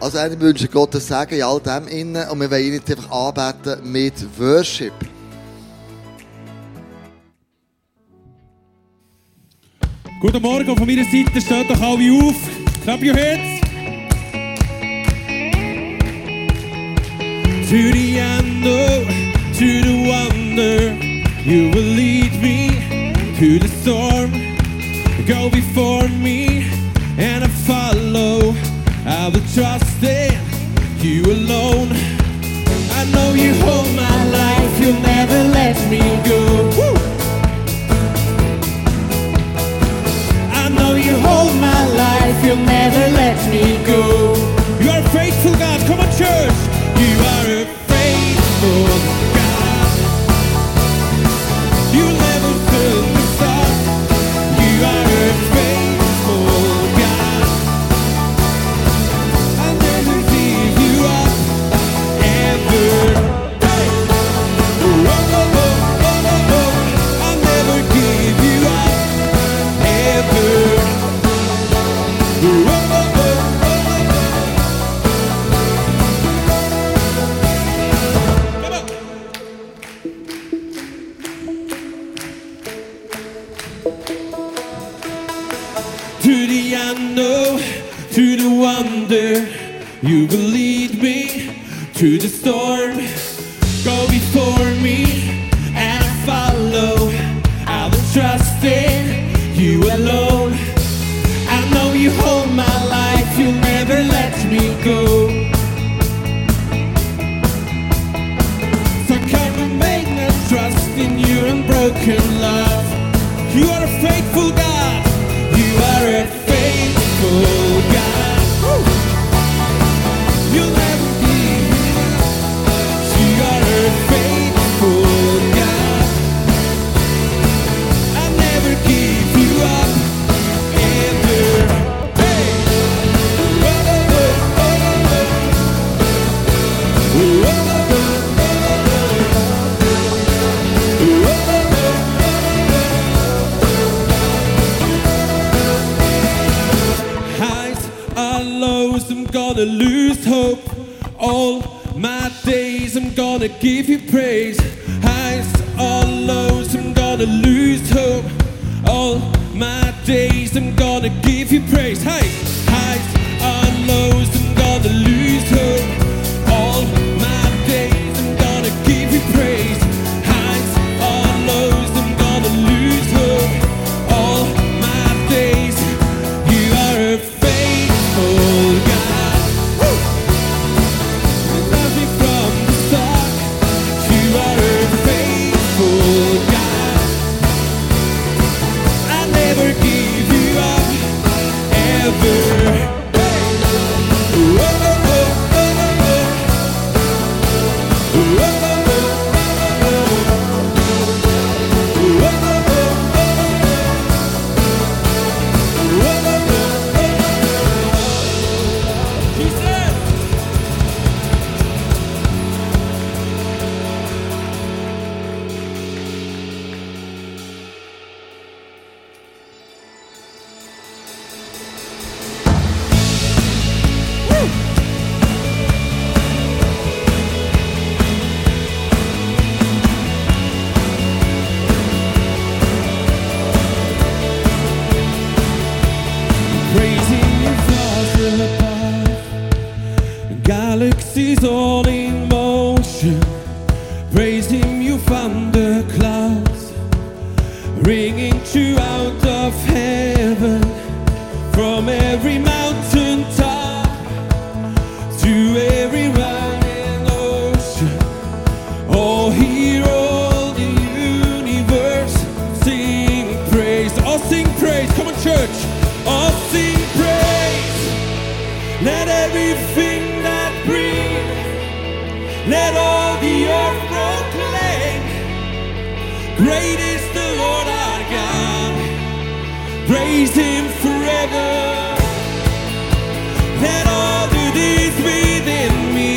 Also, ich wünsche Gottes Segen in all dem innen und wir wollen ihn jetzt einfach anbeten mit Worship. Guten Morgen von meiner Seite, steht doch alle auf. Clap your hands. To the unknown, to the wonder, you will lead me to the storm. Go before me and I follow. I will trust in you alone. I know you hold my life, you'll never let me go. Woo! I know you hold my life, you'll never let me go. Wonder. You will lead me to the storm. Go before me and I follow. I will trust in you alone. I know you hold my life, you'll never let me go. So come and make me trust in your unbroken love. Gonna give you praise. Highs and lows, I'm gonna lose hope. Everything that breathes, let all the earth proclaim. Great is the Lord our God. Praise Him forever. Let all that is within me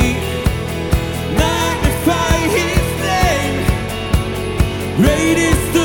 magnify his name. Great the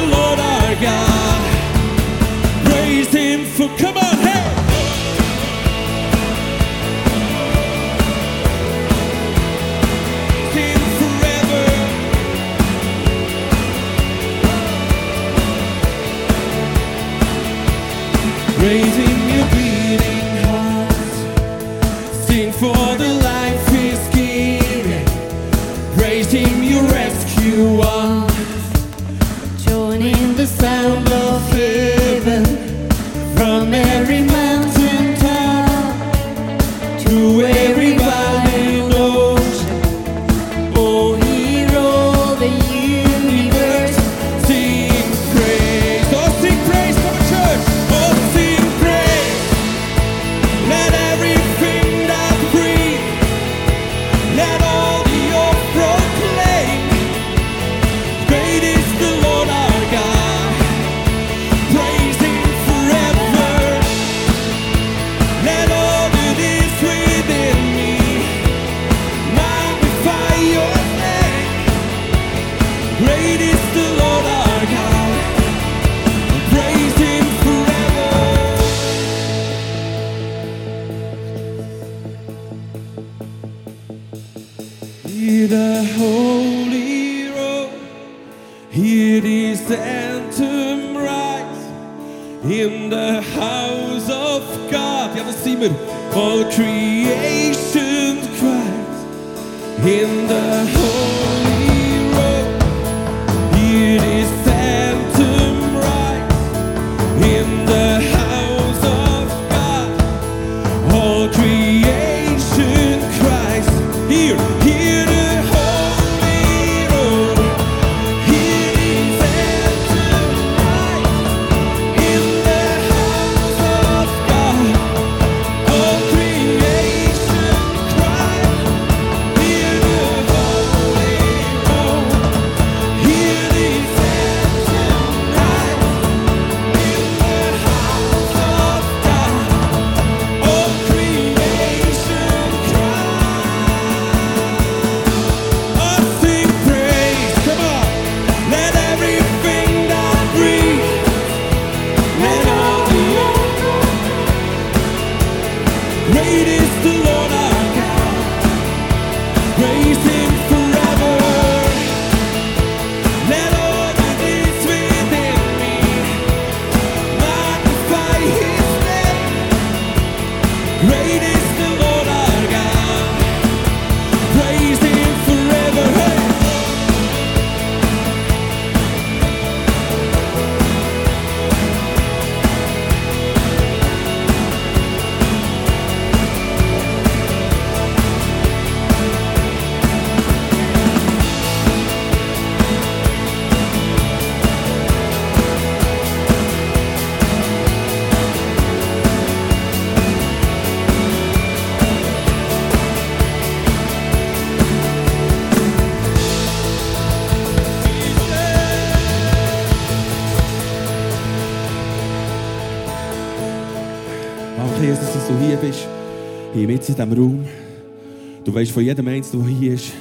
weißt von jedem Einzelnen, der hier ist,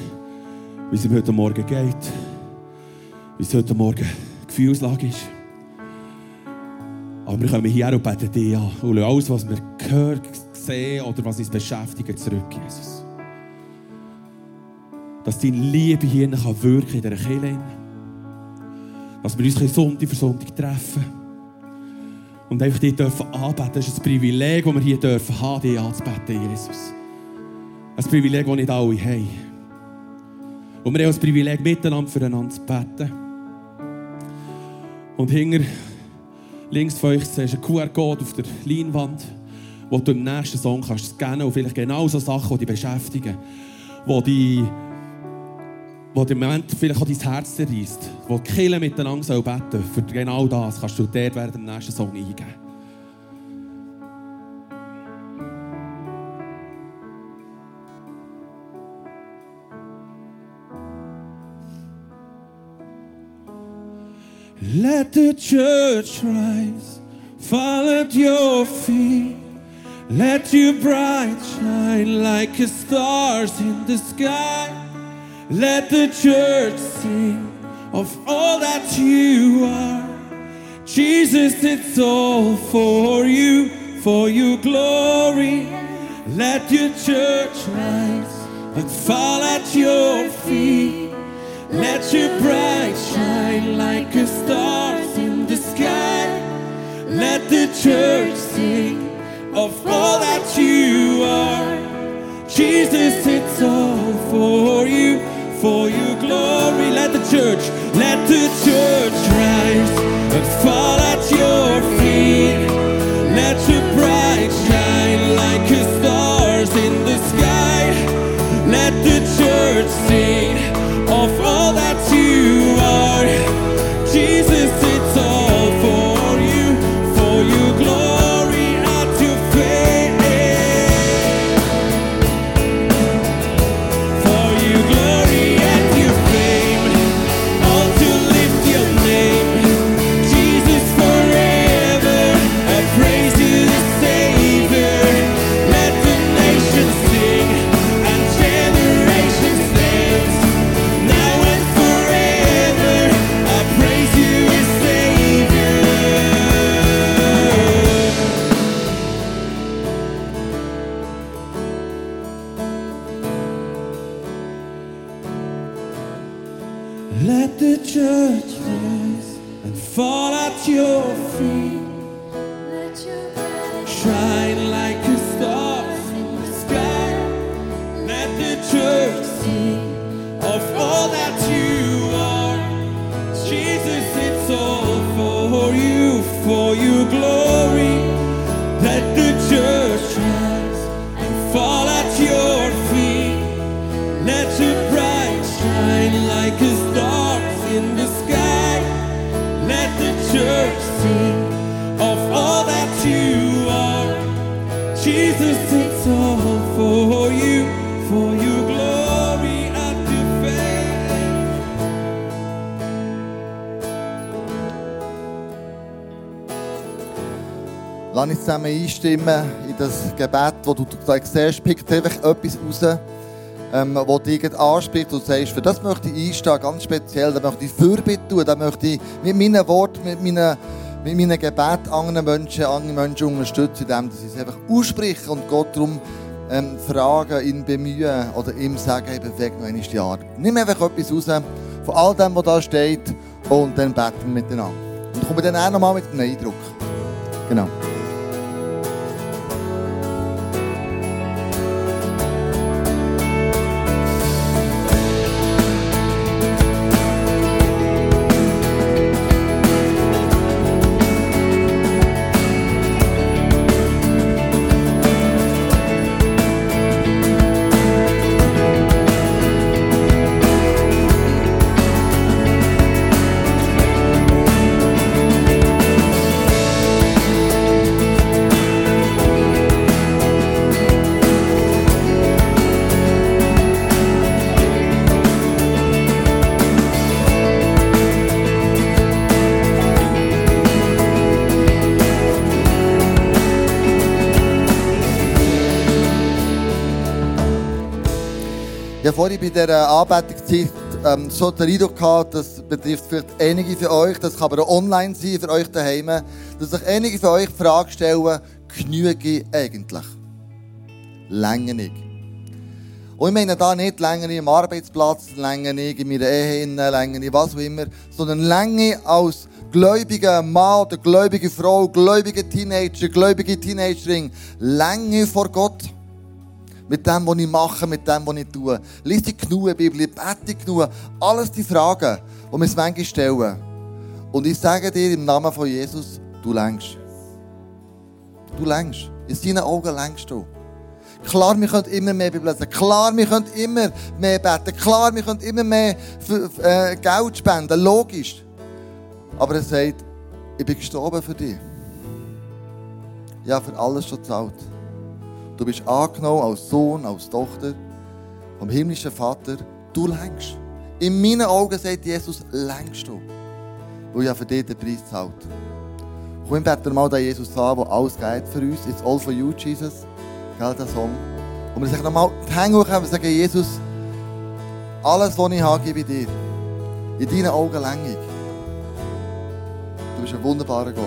wie es ihm heute Morgen geht. Wie es heute Morgen Gefühlslage ist. Aber wir kommen hier und beten dich an. Und alles, was wir hören, sehen oder was uns beschäftigt, zurück, Jesus. Dass deine Liebe hier kann wirken in dieser Kirche. Dass wir uns Sonntag für Sonntag treffen. Und einfach dich dürfen. Das ist ein Privileg, das wir hier dürfen haben, dich anzubeten, Jesus. Ein Privileg, das nicht alle haben. Und wir haben das Privileg, miteinander füreinander zu beten. Und hinter, links von euch, siehst du einen QR-Code auf der Leinwand, wo du im nächsten Song kannst scannen und vielleicht genau so Sachen, die dich beschäftigen. Die dich wo im Moment vielleicht auch dein Herz zerreißt, wo die Kirche miteinander soll beten für genau das kannst du dort während dem nächsten Song eingeben. Let the church rise, fall at your feet. Let your bright shine like a stars in the sky. Let the church sing of all that you are. Jesus, it's all for you, for your glory. Let your church rise and fall at your feet. Let your bright shine like a stars in the sky. Let the church sing of all that you are. Jesus, it's all for you, for your glory. Let the church, let the church rise and fall at your feet. Let your Lass uns zusammen einstimmen in das Gebet, wo du da siehst, pickt einfach etwas raus, ähm, wo dich anspricht und sagst, für das möchte ich einstehen, ganz speziell, da möchte ich Fürbitte tun, da möchte ich mit meinen Worten, mit meinen, mit meinen Gebeten anderen Menschen, andere Menschen unterstützen, indem ich es einfach ausspreche und Gott darum ähm, fragen, ihn bemühen oder ihm sagen, hey, beweg noch einmal die Arme. Nimm einfach etwas raus von all dem, was da steht und dann beten wir miteinander. Und kommen dann auch nochmal mit einem Eindruck. Genau. Ich habe vorhin bei dieser Anbetungszeit ähm, so den Eindruck gehabt, das betrifft vielleicht einige von euch, das kann aber auch online sein für euch daheim, dass sich einige von euch die Frage stellen, genüge ich eigentlich? Länge nicht. Und ich meine da nicht länger im Arbeitsplatz, nicht in meiner Ehe, nicht was auch immer, sondern Länge als gläubiger Mann oder gläubige Frau, gläubige Teenager, gläubige Teenagerin, Länge vor Gott. Mit dem, was ich mache, mit dem, was ich tue. Lies die genug Bibel, bete genug. Alles die Fragen, die wir uns manchmal stellen. Und ich sage dir im Namen von Jesus, du längst. Du längst. In seinen Augen längst du. Klar, wir können immer mehr Bibel lesen. Klar, wir können immer mehr beten. Klar, wir können immer mehr für, äh, Geld spenden. Logisch. Aber er sagt, ich bin gestorben für dich. Ja, für alles schon zahlt. Du bist angenommen als Sohn, als Tochter vom himmlischen Vater. Du längst. In meinen Augen sagt Jesus, längst du. Weil ja für dich den Preis zahlt. Komm, beten mal den Jesus an, der alles geht für uns. It's all for you, Jesus. Gell, der Song. Und wir sagen nochmal die Hände hoch und sagen, Jesus, alles, was ich habe, gebe ich dir. In deinen Augen längig. Du bist ein wunderbarer Gott.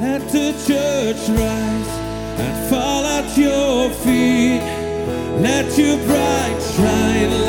Let the church rise and fall at your feet. Let your bright shine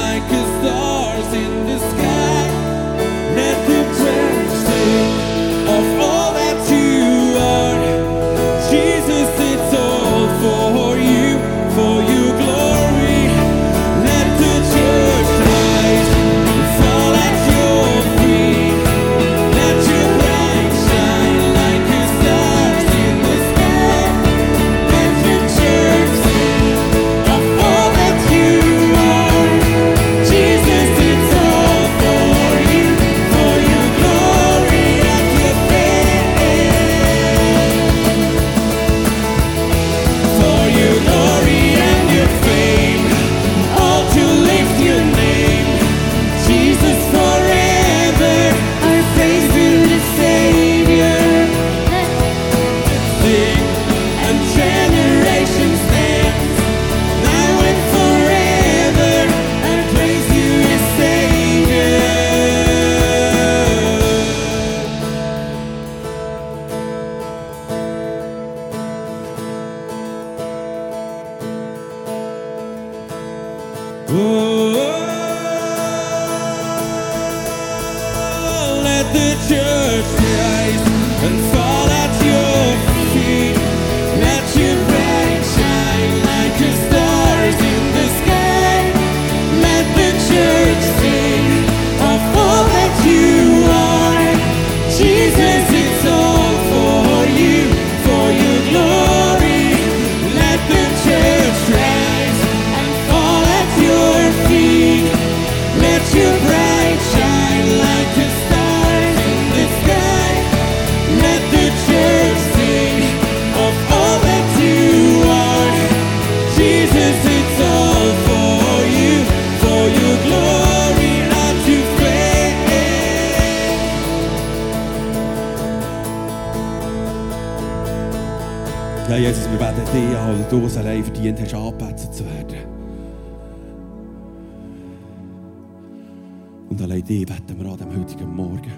dich beten wir an dem heutigen Morgen.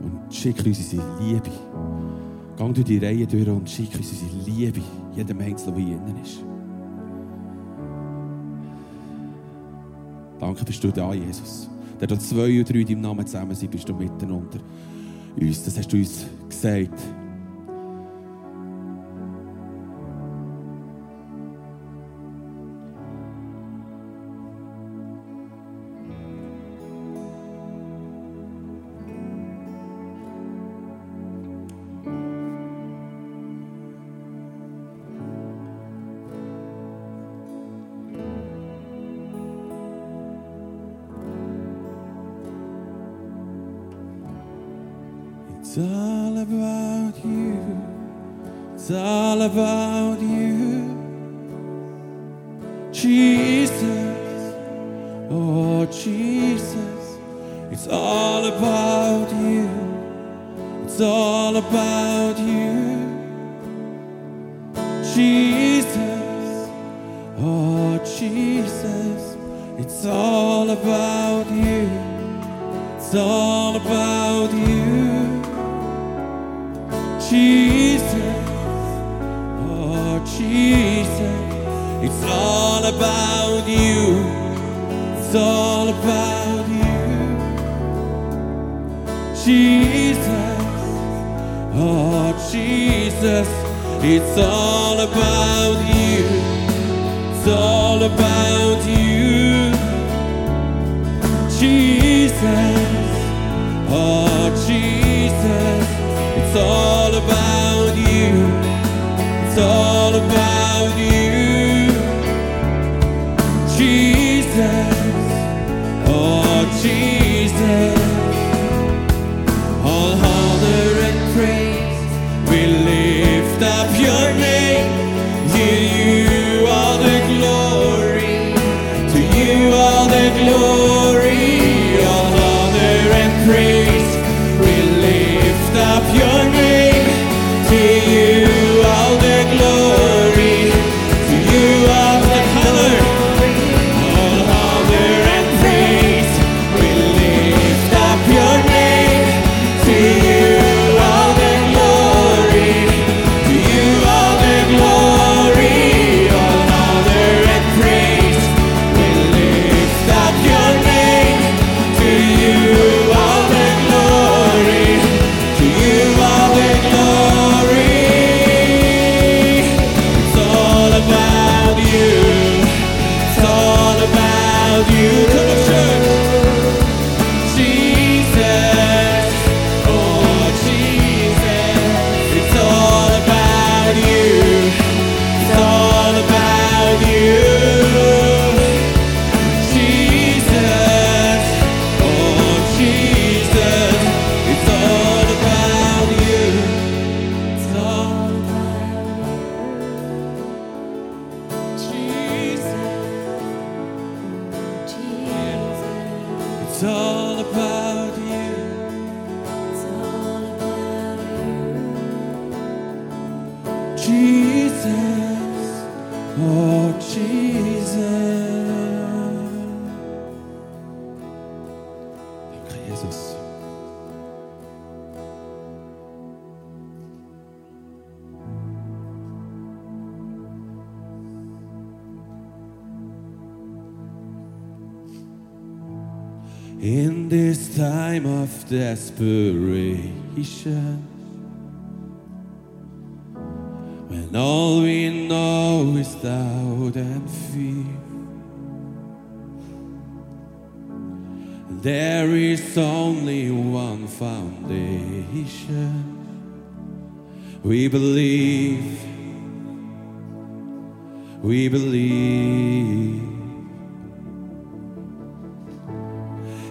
Und schick uns unsere Liebe. Gang durch die Reihe durch und schick uns unsere Liebe, jedem Einzelnen, der hier drin ist. Danke bist du da, Jesus. Der da zwei oder drei in deinem Namen zusammen sind, bist du mitten unter uns. Das hast du uns gesagt. It's all about you. It's all about you. Jesus, oh Jesus, it's all about you. It's all about you. Jesus, oh Jesus, it's all about you. It's all about you. It's all about you. Jesus, oh Jesus, it's all about you. Senhor. Oh, Jesus. Jesus. In this time of desperation, when all we know is doubt and fear. There is only one foundation. We believe, we believe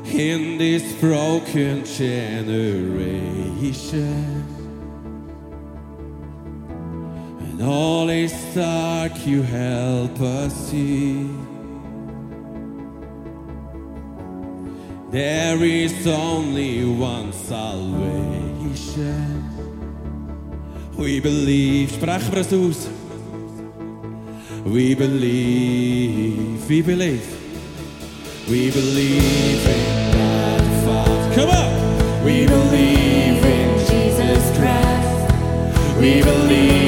in this broken generation. All is dark. you help us see. There is only one salvation. We believe, sprach maar We believe, we believe, we believe in God Father. Come on! We believe in Jesus Christ. We believe.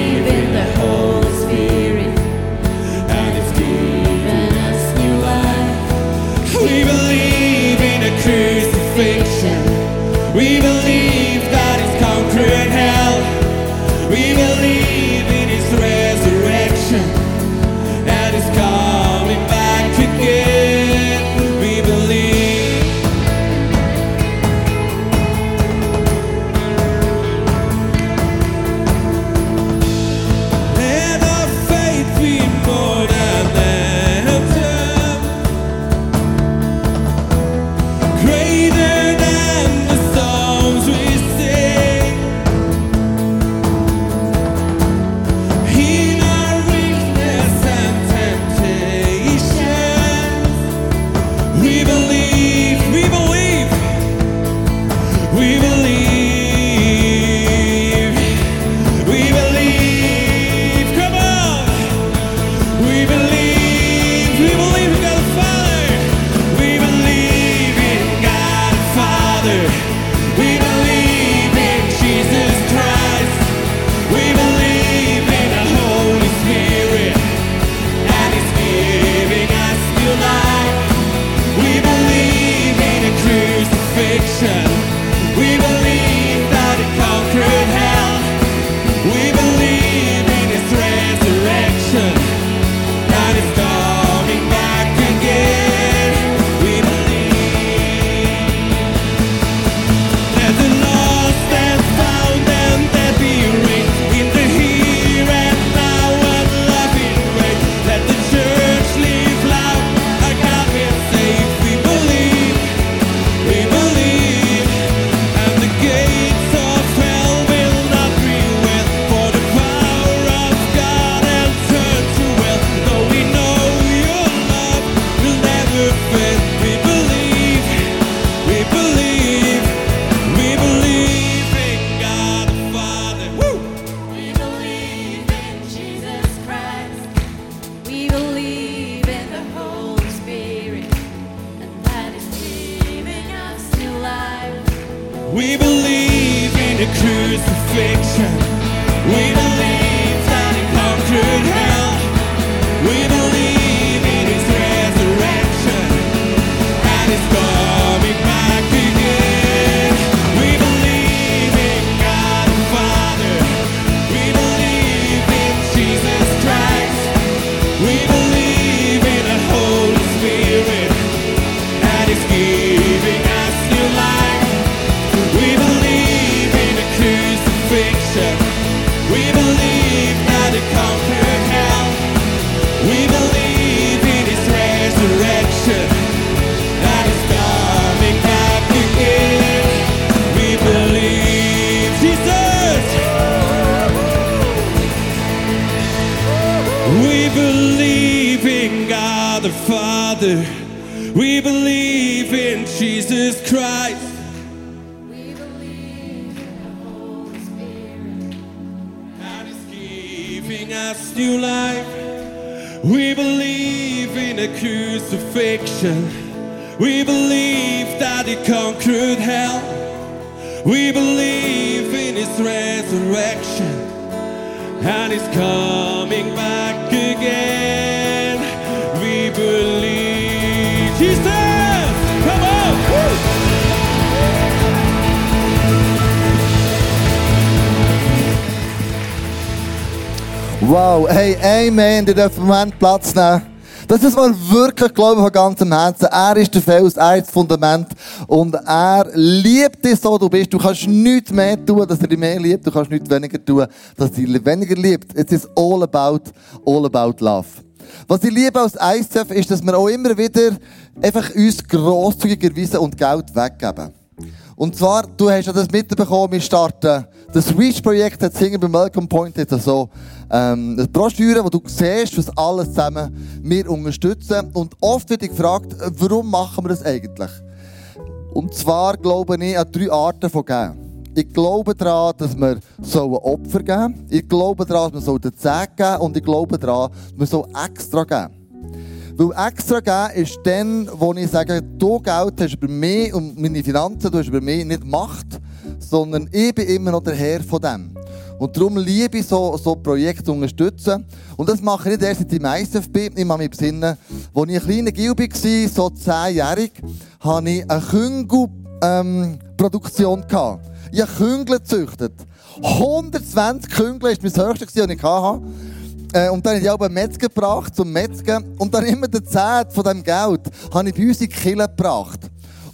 Father. We believe in Jesus Christ. We believe in the Holy Spirit. God is giving us new life. We believe in a crucifixion. We believe that He conquered hell. We believe in His resurrection. And He's coming back again. Wow, hey, Amen, ihr dürft im Moment Platz nehmen. Das ist mal wirklich glaube von ganzem Herzen. Er ist der Fels, er ist das Fundament. Und er liebt dich so, du bist. Du kannst nichts mehr tun, dass er dich mehr liebt. Du kannst nichts weniger tun, dass er dich weniger liebt. Es ist all about, all about love. Was ich liebe als ICF ist, dass wir auch immer wieder einfach uns grosszügigerweise und Geld weggeben. Und zwar, du hast ja das mitbekommen, wir starten das Reach-Projekt hat Singer bei Malcolm Point hat so ähm, Broschüre, wo du siehst, was alles zusammen wir unterstützen. Und oft wird ich gefragt, warum machen wir das eigentlich? Und zwar glaube ich an drei Arten von Geben. Ich glaube daran, dass wir Opfer geben sollen. Ich glaube daran, dass wir den Zehn geben Und ich glaube daran, dass wir extra geben. Weil extra geben ist dann, wo ich sage, du Geld hast über mich und meine Finanzen, du hast über mich nicht Macht, sondern ich bin immer noch der Herr von dem. Und darum liebe ich so, so Projekte zu unterstützen. Und das mache ich nicht erst seit ich im ISF bin. Ich muss mich besinnen, als ich ein kleiner Gil war, so zehnjährig, hatte ich eine Küngel-Produktion. Ähm, ich habe Küngel gezüchtet. 120 Küngel war mein höchstes, was ich hatte. Äh, und dann habe ich auch einen Metzger gebracht, zum Metzgen. Und dann immer der Zehnt von diesem Geld habe ich bei uns in die Kille gebracht.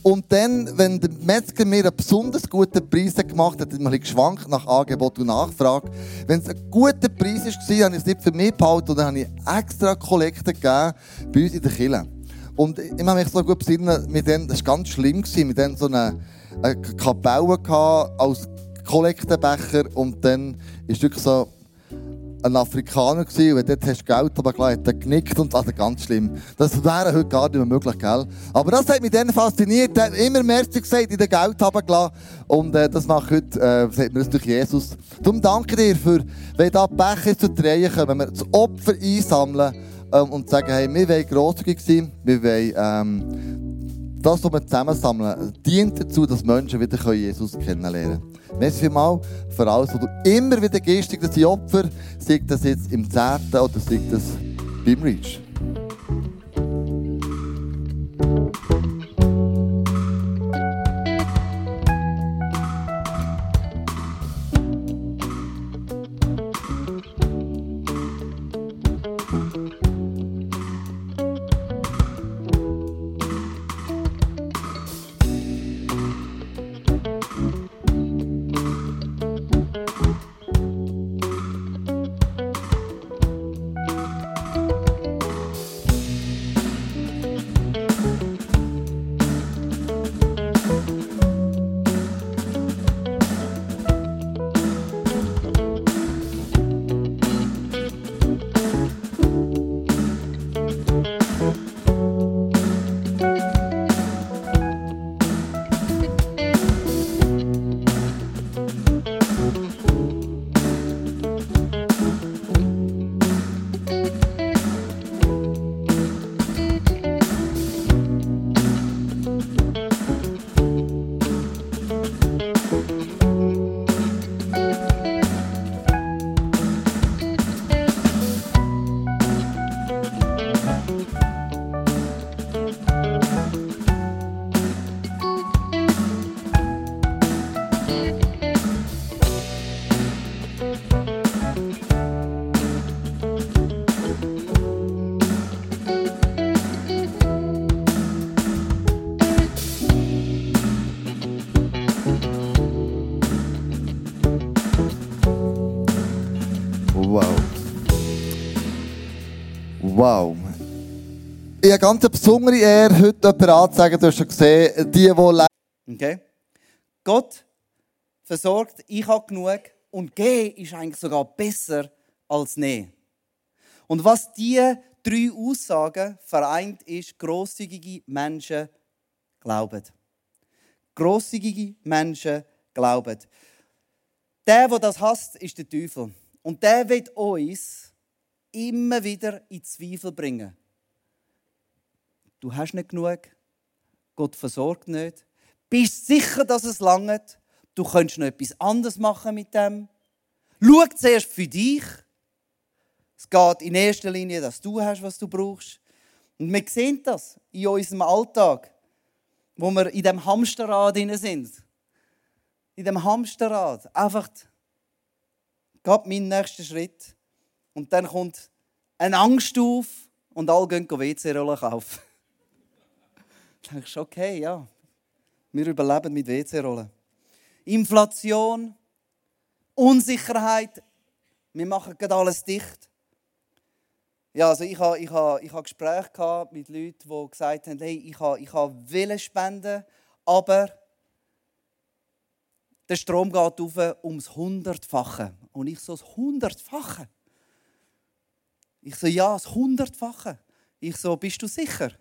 Und dann, wenn der Metzger mir einen besonders guten Preis gemacht hat, hat man geschwankt nach Angebot und Nachfrage. Wenn es ein guter Preis war, habe ich es nicht für mich behalten und dann habe ich extra Kollekte gegeben bei uns in der Kille. Und ich habe mich so gut besinnen, mit denen, das war ganz schlimm, mit denen so eine, eine Kapelle als Kollektenbecher und dann ist wirklich so, ein Afrikaner gewesen, und dort hast du Geld gleich, hat er genickt und also ganz schlimm. Das wäre heute gar nicht mehr möglich, gell? Aber das hat mich dann fasziniert. Er hat immer mehr gesagt, in den Geld haben gelassen. Und äh, das macht heute, äh, sagt man das durch Jesus. Darum danke dir für, wenn da Becher zu drehen kommen, wenn wir das Opfer einsammeln ähm, und sagen, hey, wir wollen grosszügig sein, wir wollen, ähm, das, was wir zusammensammeln, dient dazu, dass Menschen wieder Jesus kennenlernen können. Merci vielmals für alles, was du immer wieder gehst, sei das Opfer, sei das jetzt im Zehnten oder sei das beim Reach. Ich habe ganz eine besondere Ehre, heute jemanden anzusagen, du hast schon gesehen, die, die Okay. Gott versorgt, ich habe genug und gehen ist eigentlich sogar besser als nehmen. Und was diese drei Aussagen vereint, ist, grosszügige Menschen glauben. Grosszügige Menschen glauben. Der, der das hasst, ist der Teufel. Und der wird uns immer wieder in Zweifel bringen. Du hast nicht genug, Gott versorgt nicht, bist sicher, dass es langt, du könntest noch etwas anderes machen mit dem. Schau zuerst für dich. Es geht in erster Linie, dass du hast, was du brauchst. Und wir sehen das in unserem Alltag, wo wir in dem Hamsterrad sind. In dem Hamsterrad. Einfach, geht mein nächster Schritt Und dann kommt eine Angst auf und alle gehen WC-Rollen kaufen. Dann denkst du, okay, ja, wir überleben mit WC-Rollen. Inflation, Unsicherheit, wir machen gerade alles dicht. Ja, also ich habe ich habe, ich habe Gespräche mit Leuten, die gesagt haben, hey, ich habe, ich habe Willen spenden, aber der Strom geht auf ums Hundertfache. Und ich so, das Hundertfache? Ich so, ja, das Hundertfache. Ich so, bist du sicher?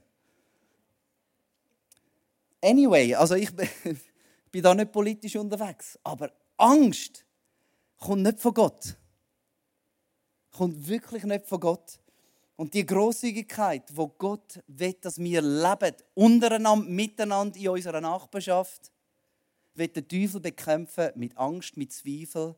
Anyway, also ich bin- da nicht politisch unterwegs, aber Angst kommt nicht von Gott. Kommt wirklich nicht von Gott. Und die Großzügigkeit, wo Gott will, dass wir leben, untereinander, miteinander in unserer Nachbarschaft, will der Teufel bekämpfen mit Angst, mit Zweifel.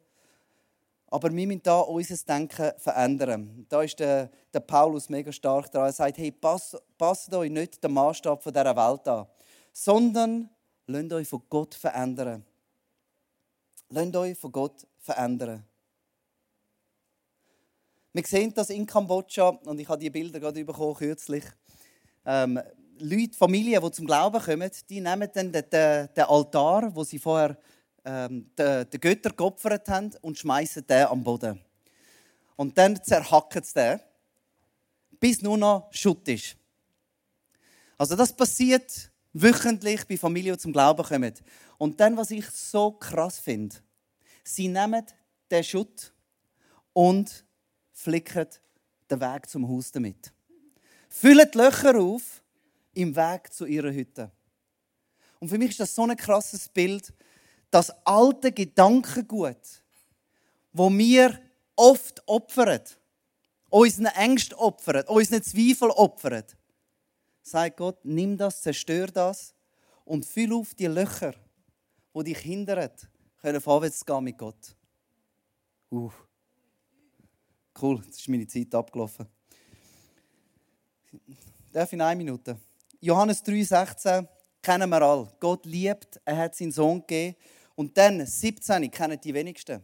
Aber wir müssen da unser Denken verändern. Da ist der, der Paulus mega stark dran. Er sagt, hey, passt, passt euch nicht den Maßstab dieser Welt an, sondern lasst euch von Gott verändern. Lasst euch von Gott verändern. Wir sehen das in Kambodscha, und ich habe die Bilder gerade bekommen, kürzlich. Ähm, Leute, Familien, die zum Glauben kommen, die nehmen dann den, den, den Altar, wo sie vorher ähm, den, den Götter geopfert haben, und schmeißen den am Boden. Und dann zerhacken sie den, bis nur noch Schutt ist. Also das passiert wöchentlich bei Familien, die zum Glauben kommen. Und dann, was ich so krass finde, sie nehmen den Schutt und flicken den Weg zum Haus damit. Füllen die Löcher auf im Weg zu ihrer Hütte. Und für mich ist das so ein krasses Bild, das alte Gedankengut, wo wir oft opfern, unseren Ängsten opfern, unseren Zweifel opfern. Sagt Gott, nimm das, zerstör das und füll auf die Löcher, die dich hindern, können vorwärts gehen mit Gott. Uh. Cool, jetzt ist meine Zeit abgelaufen. Darf in einer Minute? Johannes 3,16 kennen wir alle. Gott liebt, er hat seinen Sohn gegeben. Und dann, 17, kennen die wenigsten.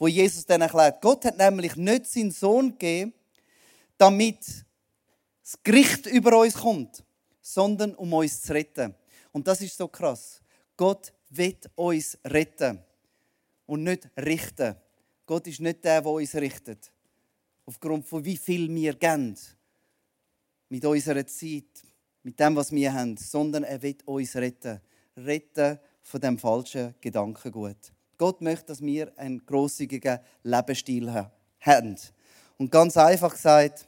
Wo Jesus dann erklärt, Gott hat nämlich nicht seinen Sohn gegeben, damit das Gericht über uns kommt, sondern um uns zu retten. Und das ist so krass. Gott will uns retten und nicht richten. Gott ist nicht der, der uns richtet. Aufgrund von wie viel wir geben. Mit unserer Zeit, mit dem, was wir haben. Sondern er will uns retten. Retten von dem falschen Gedankengut. Gott möchte, dass wir einen grosszügigen Lebensstil ha- haben. Und ganz einfach gesagt,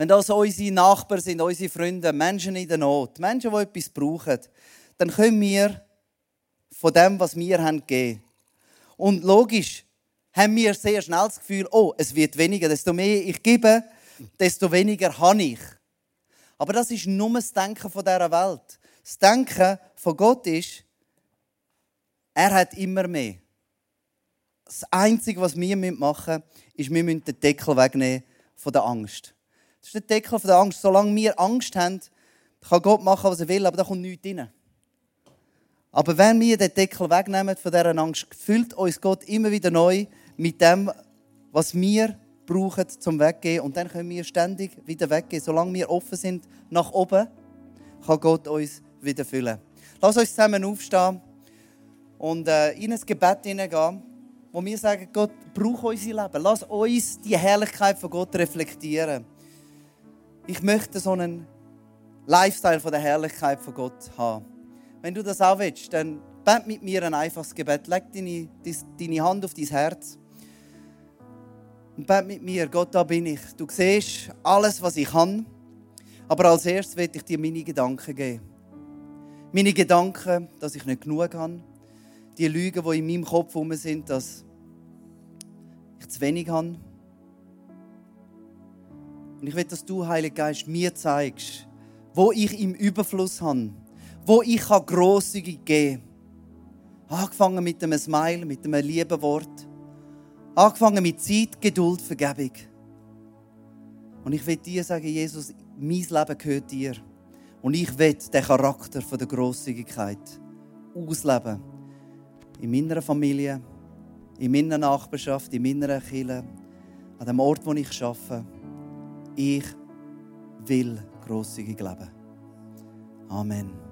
wenn das unsere Nachbarn sind, unsere Freunde, Menschen in der Not, Menschen, die etwas brauchen, dann können wir von dem, was wir haben, geben. Und logisch haben wir sehr schnell das Gefühl, oh, es wird weniger. Desto mehr ich gebe, desto weniger habe ich. Aber das ist nur das Denken von dieser Welt. Das Denken von Gott ist, er hat immer mehr. Das Einzige, was wir machen müssen, ist, wir müssen den Deckel wegnehmen von der Angst. Das ist der Deckel von der Angst. Solange wir Angst haben, kann Gott machen, was er will, aber da kommt nichts rein. Aber wenn wir den Deckel wegnehmen von dieser Angst, füllt uns Gott immer wieder neu mit dem, was wir brauchen zum Weggehen. Und dann können wir ständig wieder weggehen. Solange wir offen sind nach oben, kann Gott uns wieder füllen. Lass uns zusammen aufstehen und äh, in ein Gebet hineingehen, wo wir sagen, Gott, brauch unser Leben. Lass uns die Herrlichkeit von Gott reflektieren. Ich möchte so einen Lifestyle von der Herrlichkeit von Gott haben. Wenn du das auch willst, dann bet mit mir ein einfaches Gebet. Leg deine, deine Hand auf dein Herz. Und bet mit mir, Gott, da bin ich. Du siehst alles, was ich kann. Aber als erstes will ich dir meine Gedanken geben. Meine Gedanken, dass ich nicht genug habe. Die Lügen, die in meinem Kopf herum sind, dass ich zu wenig habe. Und ich will, dass du, Heiliger Geist, mir zeigst, wo ich im Überfluss habe, wo ich grosszügig geben. Angefangen mit einem Smile, mit einem lieben Wort. Angefangen mit Zeit, Geduld, Vergebung. Und ich will dir sagen, Jesus, mein Leben gehört dir. Und ich will den Charakter der Grosszügigkeit ausleben. In meiner Familie, in meiner Nachbarschaft, in meiner Kirche, an dem Ort, wo ich arbeite. Ich will grosszügig leben. Amen.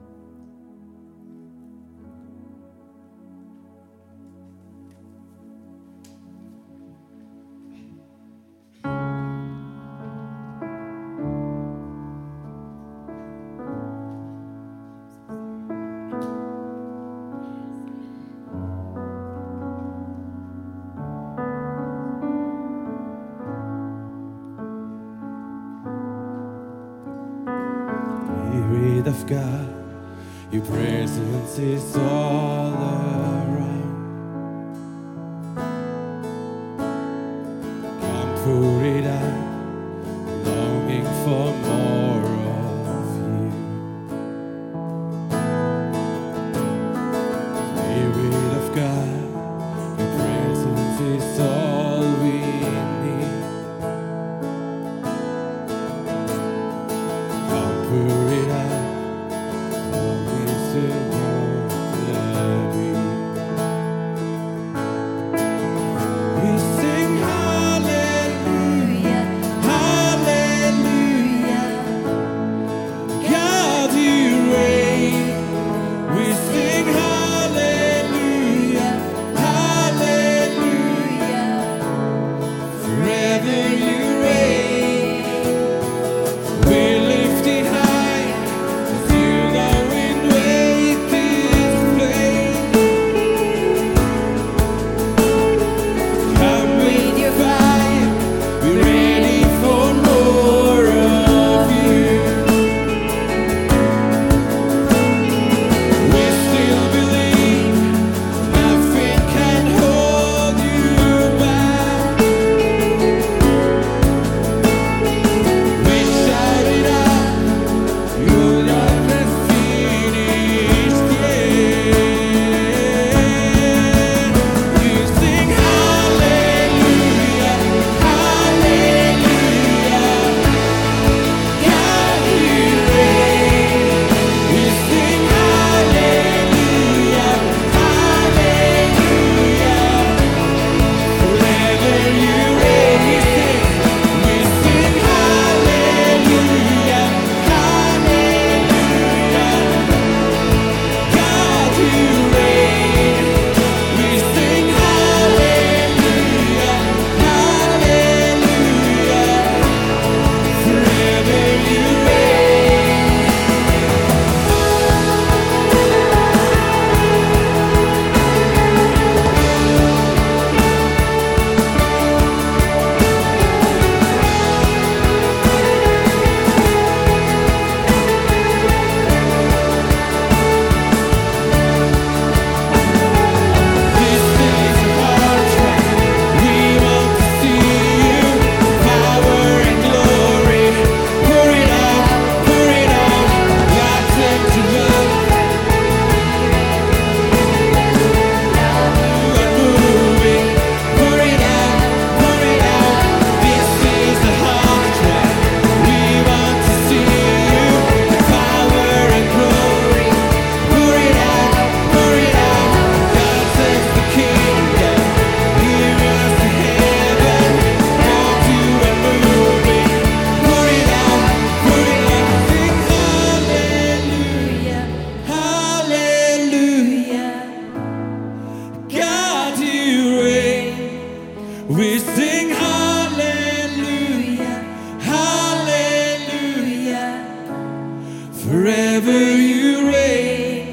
Forever you reign.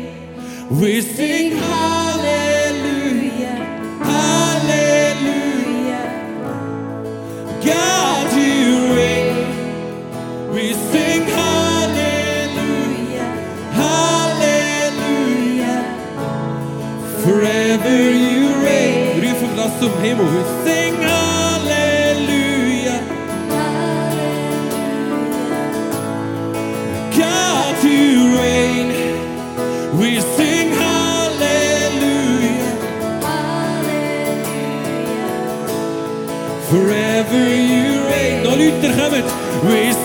We sing hallelujah, hallelujah. God, you reign. We sing hallelujah, hallelujah. Forever you reign. We sing Peter Gebert. Wees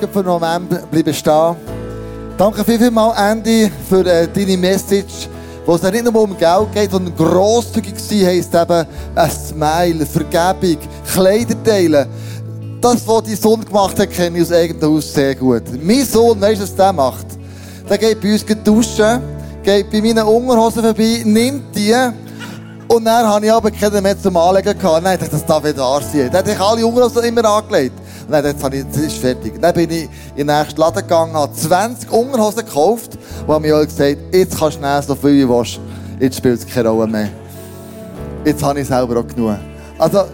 für einen Moment bleiben stehen. Danke viel, viel mal, Andy, für äh, deine Message, wo es nicht nur um Geld geht, sondern grosszügig sein heisst eben ein Smile, Vergebung, Kleider teilen. Das, was dein Sohn gemacht hat, kenne ich aus eigenem Haus sehr gut. Mein Sohn, weißt du, was der macht? Der geht bei uns duschen, geht bei meinen Unterhosen vorbei, nimmt die und dann habe ich aber keinen mehr zum Anlegen gehabt. Nein, das darf nicht wahr sein. Dann hat sich alle Unterhosen immer angelegt. Und jetzt habe ich, das ist fertig. Dann bin ich in den nächsten Laden gegangen, habe 20 Unterhosen gekauft und habe mir alle gesagt, jetzt kannst du nehmen, so viel wie willst. Jetzt spielt es keine Rolle mehr. Jetzt habe ich selber auch genug. Also,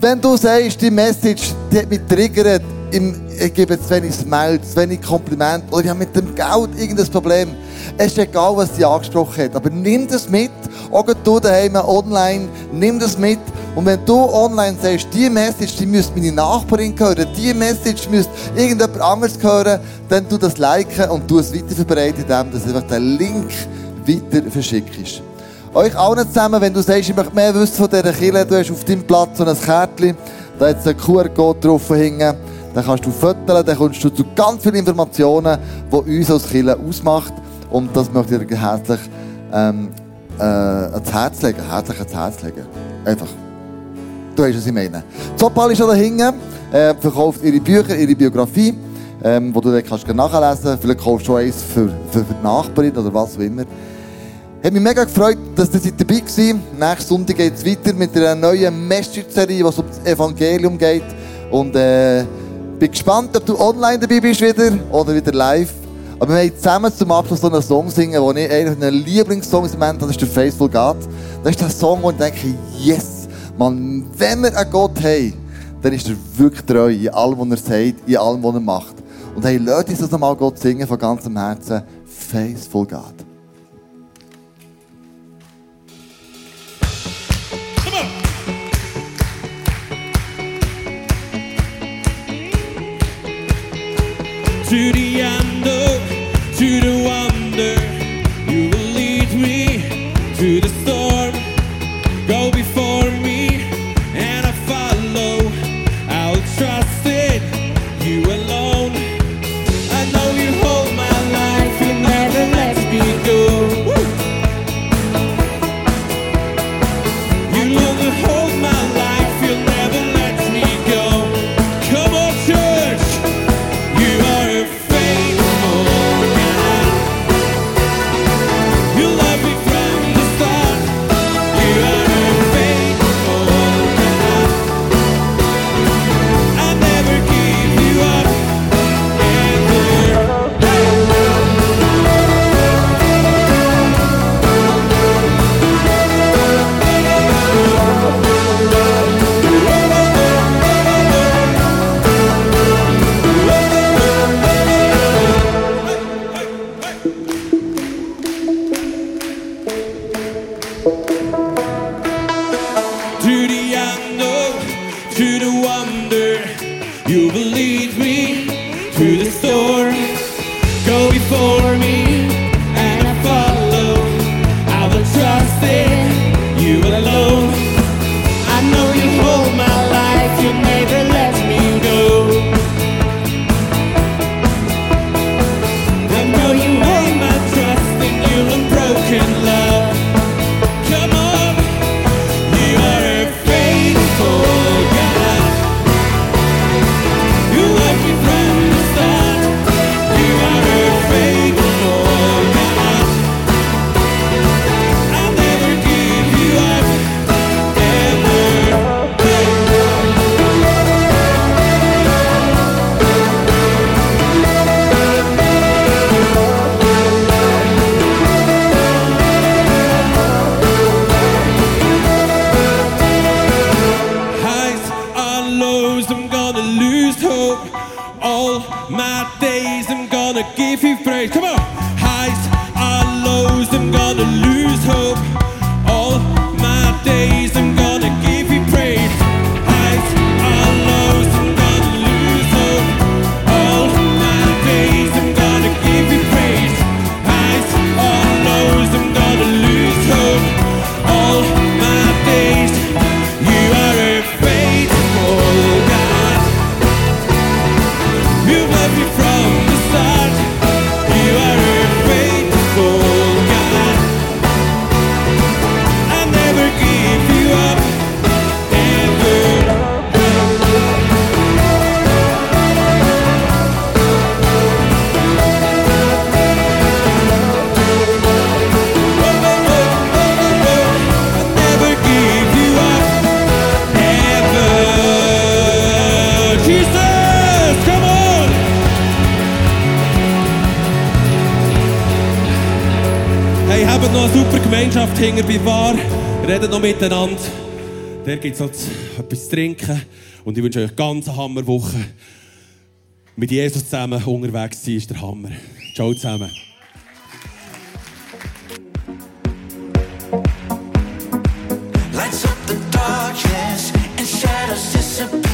wenn du sagst, die Message, die hat mich triggert, im, ich gebe zu wenig Smile, zu wenig Kompliment, oder ich habe mit dem Geld irgendein Problem. Es ist egal, was sie angesprochen hat, aber nimm das mit, auch du daheim online, nimm das mit. Und wenn du online sagst, die Message, die müsste meine Nachbarin hören, die Message müsste irgendjemand anderes hören, dann tu das liken und tu es weiter verbreiten, indem du einfach den Link weiter verschickst. Euch allen zusammen, wenn du sagst, ich möchte mehr wissen von dieser Kirche, du hast auf deinem Platz so ein Kärtchen, da hat ein QR-Code drauf hängen, dann kannst du fotografieren, dann kommst du zu ganz vielen Informationen, die uns als Kirche ausmacht. Und das möchte ich dir herzlich ähm, äh, ans Herz legen. Herzlich ans Herz legen. Einfach. Du weißt, was ich meine. Zopal ist da hinten, äh, verkauft ihre Bücher, ihre Biografie, ähm, wo du dann kannst nachlesen kannst. Vielleicht kaufst du eins für, für, die Nachbarin oder was auch immer. Hat mich mega gefreut, dass ihr dabei gewesen Nächsten Sonntag geht es weiter mit einer neuen Message-Serie, wo es um das Evangelium geht. Und äh, bin gespannt, ob du online dabei bist wieder oder wieder live. Aber wir haben zusammen zum Abschluss so einen Song singen, wo ich einer meiner Lieblingssongs im Moment, das ist der Faithful God. Das ist der Song, wo ich denke, yes, man, wenn wir einen Gott haben, dann ist er wirklich treu in allem, was er sagt, in allem, was er macht. Und hey, lasst uns das nochmal Gott singen von ganzem Herzen. Faithful God. To the unknown, to the wonder. You will lead me to the Finger bei Bar, redet noch miteinander. Der gibt es noch halt etwas zu trinken. Und ich wünsche euch ganz eine Hammerwoche. Mit Jesus zusammen unterwegs sein ist der Hammer. Ciao zusammen. Lights up the darkness and shadows disappear.